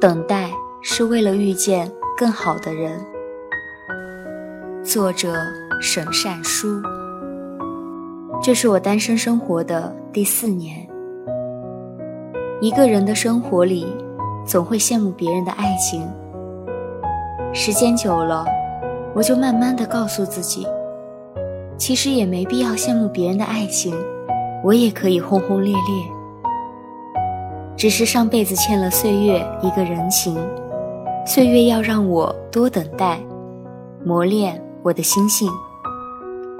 等待是为了遇见更好的人。作者：沈善书。这是我单身生活的第四年。一个人的生活里，总会羡慕别人的爱情。时间久了，我就慢慢的告诉自己，其实也没必要羡慕别人的爱情，我也可以轰轰烈烈。只是上辈子欠了岁月一个人情，岁月要让我多等待，磨练我的心性。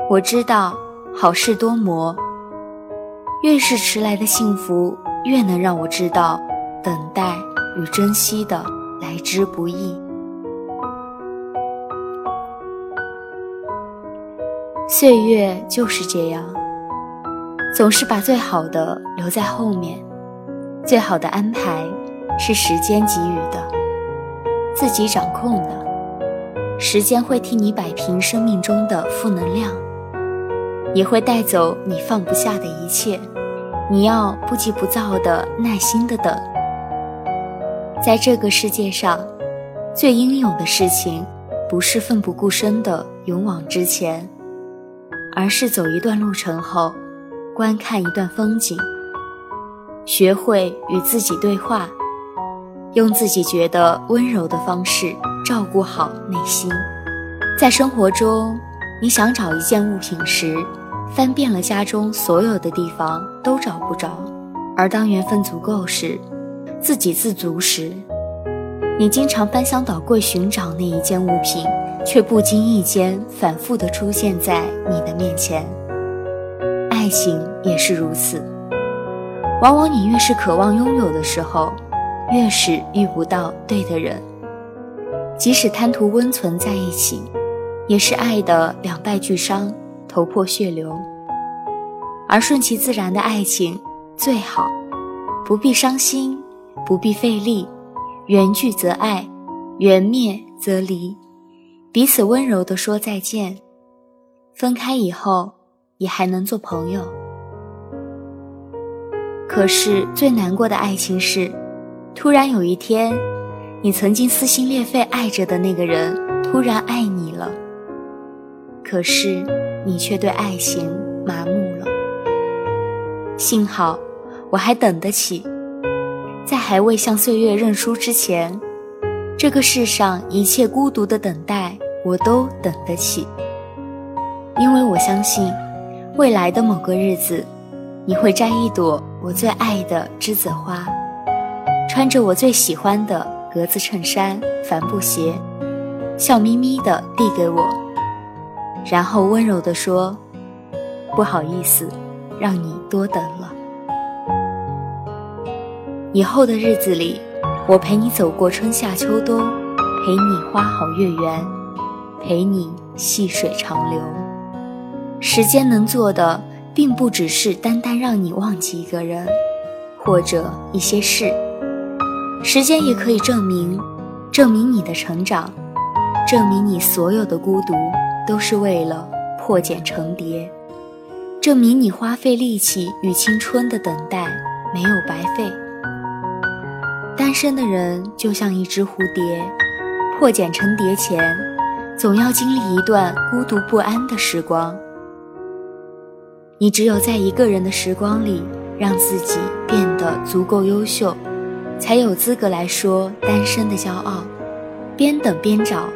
我知道。好事多磨，越是迟来的幸福，越能让我知道等待与珍惜的来之不易。岁月就是这样，总是把最好的留在后面，最好的安排是时间给予的，自己掌控的，时间会替你摆平生命中的负能量。也会带走你放不下的一切，你要不急不躁的耐心的等。在这个世界上，最英勇的事情，不是奋不顾身的勇往直前，而是走一段路程后，观看一段风景，学会与自己对话，用自己觉得温柔的方式照顾好内心。在生活中，你想找一件物品时，翻遍了家中所有的地方都找不着，而当缘分足够时，自给自足时，你经常翻箱倒柜寻找那一件物品，却不经意间反复地出现在你的面前。爱情也是如此，往往你越是渴望拥有的时候，越是遇不到对的人。即使贪图温存在一起，也是爱的两败俱伤。头破血流，而顺其自然的爱情最好，不必伤心，不必费力，缘聚则爱，缘灭则离，彼此温柔地说再见，分开以后也还能做朋友。可是最难过的爱情是，突然有一天，你曾经撕心裂肺爱着的那个人突然爱你了，可是。你却对爱情麻木了。幸好，我还等得起，在还未向岁月认输之前，这个世上一切孤独的等待，我都等得起。因为我相信，未来的某个日子，你会摘一朵我最爱的栀子花，穿着我最喜欢的格子衬衫、帆布鞋，笑眯眯地递给我。然后温柔地说：“不好意思，让你多等了。以后的日子里，我陪你走过春夏秋冬，陪你花好月圆，陪你细水长流。时间能做的，并不只是单单让你忘记一个人，或者一些事。时间也可以证明，证明你的成长，证明你所有的孤独。”都是为了破茧成蝶，证明你花费力气与青春的等待没有白费。单身的人就像一只蝴蝶，破茧成蝶前，总要经历一段孤独不安的时光。你只有在一个人的时光里，让自己变得足够优秀，才有资格来说单身的骄傲。边等边找。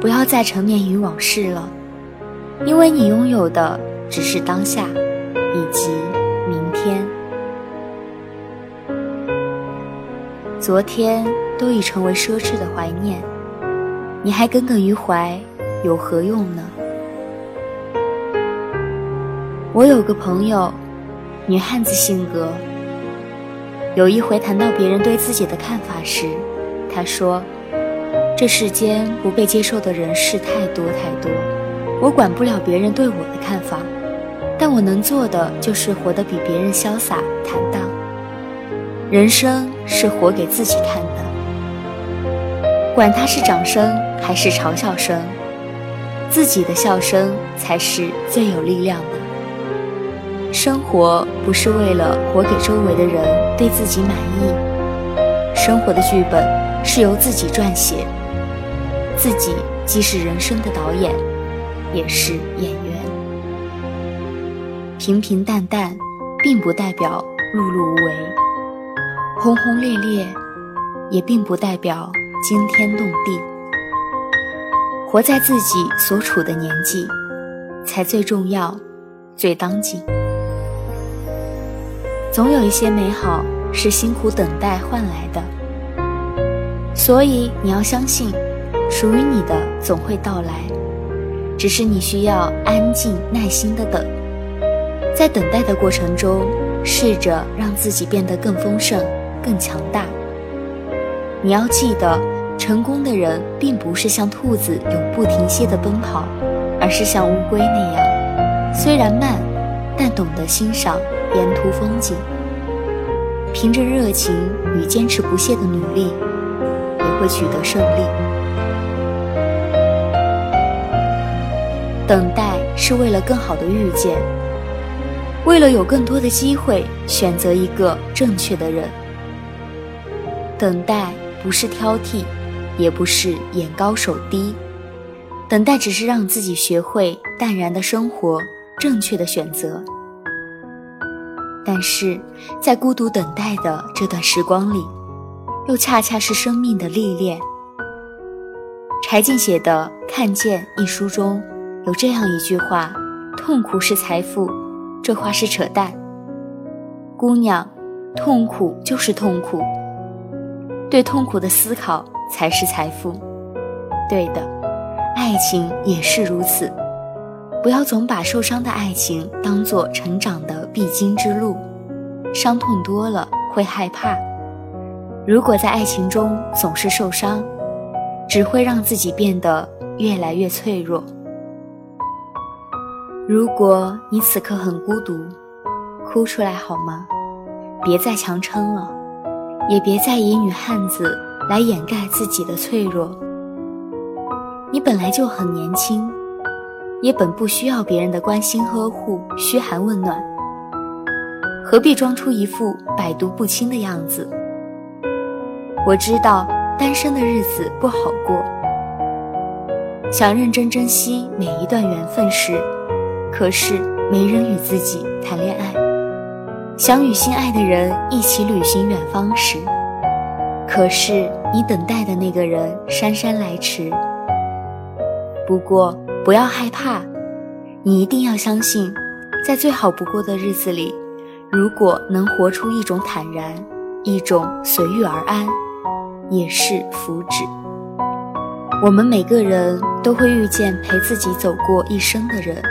不要再沉湎于往事了，因为你拥有的只是当下，以及明天。昨天都已成为奢侈的怀念，你还耿耿于怀，有何用呢？我有个朋友，女汉子性格。有一回谈到别人对自己的看法时，她说。这世间不被接受的人事太多太多，我管不了别人对我的看法，但我能做的就是活得比别人潇洒坦荡。人生是活给自己看的，管他是掌声还是嘲笑声，自己的笑声才是最有力量的。生活不是为了活给周围的人对自己满意。生活的剧本是由自己撰写，自己既是人生的导演，也是演员。平平淡淡，并不代表碌碌无为；轰轰烈烈，也并不代表惊天动地。活在自己所处的年纪，才最重要，最当紧。总有一些美好是辛苦等待换来的，所以你要相信，属于你的总会到来，只是你需要安静耐心的等。在等待的过程中，试着让自己变得更丰盛、更强大。你要记得，成功的人并不是像兔子永不停歇的奔跑，而是像乌龟那样，虽然慢，但懂得欣赏。沿途风景，凭着热情与坚持不懈的努力，也会取得胜利。等待是为了更好的遇见，为了有更多的机会选择一个正确的人。等待不是挑剔，也不是眼高手低，等待只是让自己学会淡然的生活，正确的选择。但是在孤独等待的这段时光里，又恰恰是生命的历练。柴静写的《看见》一书中有这样一句话：“痛苦是财富。”这话是扯淡。姑娘，痛苦就是痛苦，对痛苦的思考才是财富。对的，爱情也是如此。不要总把受伤的爱情当做成长的必经之路，伤痛多了会害怕。如果在爱情中总是受伤，只会让自己变得越来越脆弱。如果你此刻很孤独，哭出来好吗？别再强撑了，也别再以女汉子来掩盖自己的脆弱。你本来就很年轻。也本不需要别人的关心呵护、嘘寒问暖，何必装出一副百毒不侵的样子？我知道单身的日子不好过，想认真珍惜每一段缘分时，可是没人与自己谈恋爱；想与心爱的人一起旅行远方时，可是你等待的那个人姗姗来迟。不过。不要害怕，你一定要相信，在最好不过的日子里，如果能活出一种坦然，一种随遇而安，也是福祉。我们每个人都会遇见陪自己走过一生的人，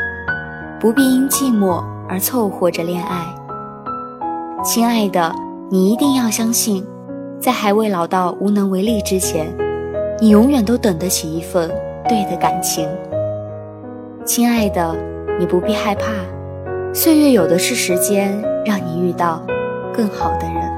不必因寂寞而凑合着恋爱。亲爱的，你一定要相信，在还未老到无能为力之前，你永远都等得起一份对的感情。亲爱的，你不必害怕，岁月有的是时间，让你遇到更好的人。